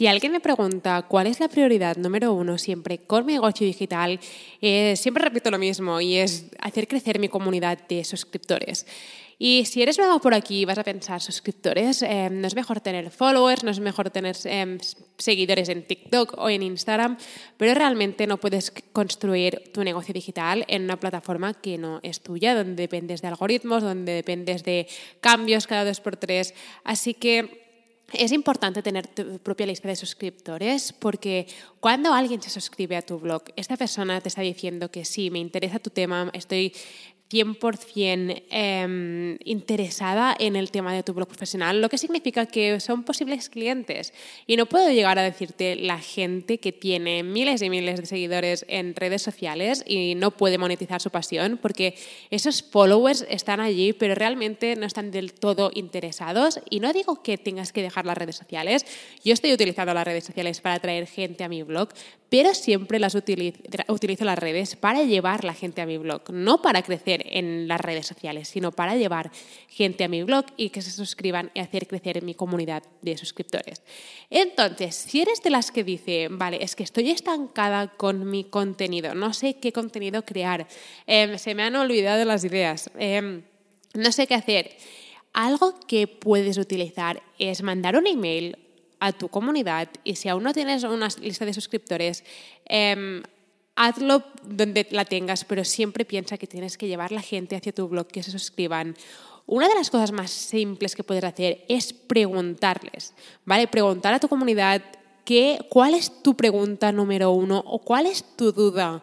Si alguien me pregunta cuál es la prioridad número uno siempre con mi negocio digital, eh, siempre repito lo mismo y es hacer crecer mi comunidad de suscriptores. Y si eres nuevo por aquí vas a pensar suscriptores, eh, no es mejor tener followers, no es mejor tener eh, seguidores en TikTok o en Instagram, pero realmente no puedes construir tu negocio digital en una plataforma que no es tuya, donde dependes de algoritmos, donde dependes de cambios cada dos por tres. Así que es importante tener tu propia lista de suscriptores porque cuando alguien se suscribe a tu blog, esta persona te está diciendo que sí, me interesa tu tema, estoy 100% em, interesada en el tema de tu blog profesional, lo que significa que son posibles clientes. Y no puedo llegar a decirte la gente que tiene miles y miles de seguidores en redes sociales y no puede monetizar su pasión, porque esos followers están allí, pero realmente no están del todo interesados. Y no digo que tengas que dejar las redes sociales. Yo estoy utilizando las redes sociales para atraer gente a mi blog, pero siempre las utilizo, utilizo las redes para llevar la gente a mi blog, no para crecer en las redes sociales, sino para llevar gente a mi blog y que se suscriban y hacer crecer mi comunidad de suscriptores. Entonces, si eres de las que dice, vale, es que estoy estancada con mi contenido, no sé qué contenido crear, em, se me han olvidado las ideas, em, no sé qué hacer, algo que puedes utilizar es mandar un email a tu comunidad y si aún no tienes una lista de suscriptores, eh, hazlo donde la tengas, pero siempre piensa que tienes que llevar la gente hacia tu blog, que se suscriban. Una de las cosas más simples que puedes hacer es preguntarles, ¿vale? Preguntar a tu comunidad qué, cuál es tu pregunta número uno o cuál es tu duda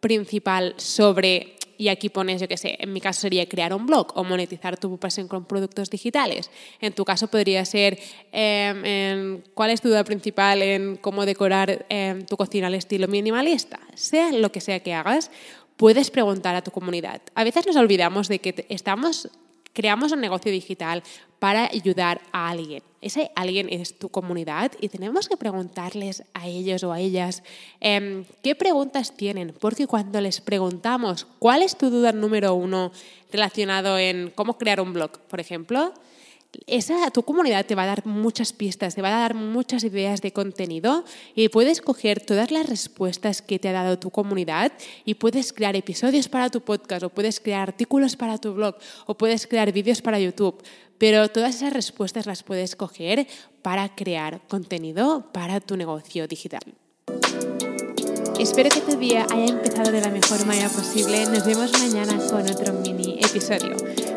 principal sobre y aquí pones, yo qué sé, en mi caso sería crear un blog o monetizar tu pasión con productos digitales. En tu caso podría ser em, cuál es tu duda principal en cómo decorar em, tu cocina al estilo minimalista. Sea lo que sea que hagas, puedes preguntar a tu comunidad. A veces nos olvidamos de que estamos creamos un negocio digital para ayudar a alguien. Ese alguien es tu comunidad y tenemos que preguntarles a ellos o a ellas em, qué preguntas tienen, porque cuando les preguntamos cuál es tu duda número uno relacionado en cómo crear un blog, por ejemplo, esa, tu comunidad te va a dar muchas pistas, te va a dar muchas ideas de contenido y puedes coger todas las respuestas que te ha dado tu comunidad y puedes crear episodios para tu podcast o puedes crear artículos para tu blog o puedes crear vídeos para YouTube. Pero todas esas respuestas las puedes coger para crear contenido para tu negocio digital. Espero que tu día haya empezado de la mejor manera posible. Nos vemos mañana con otro mini episodio.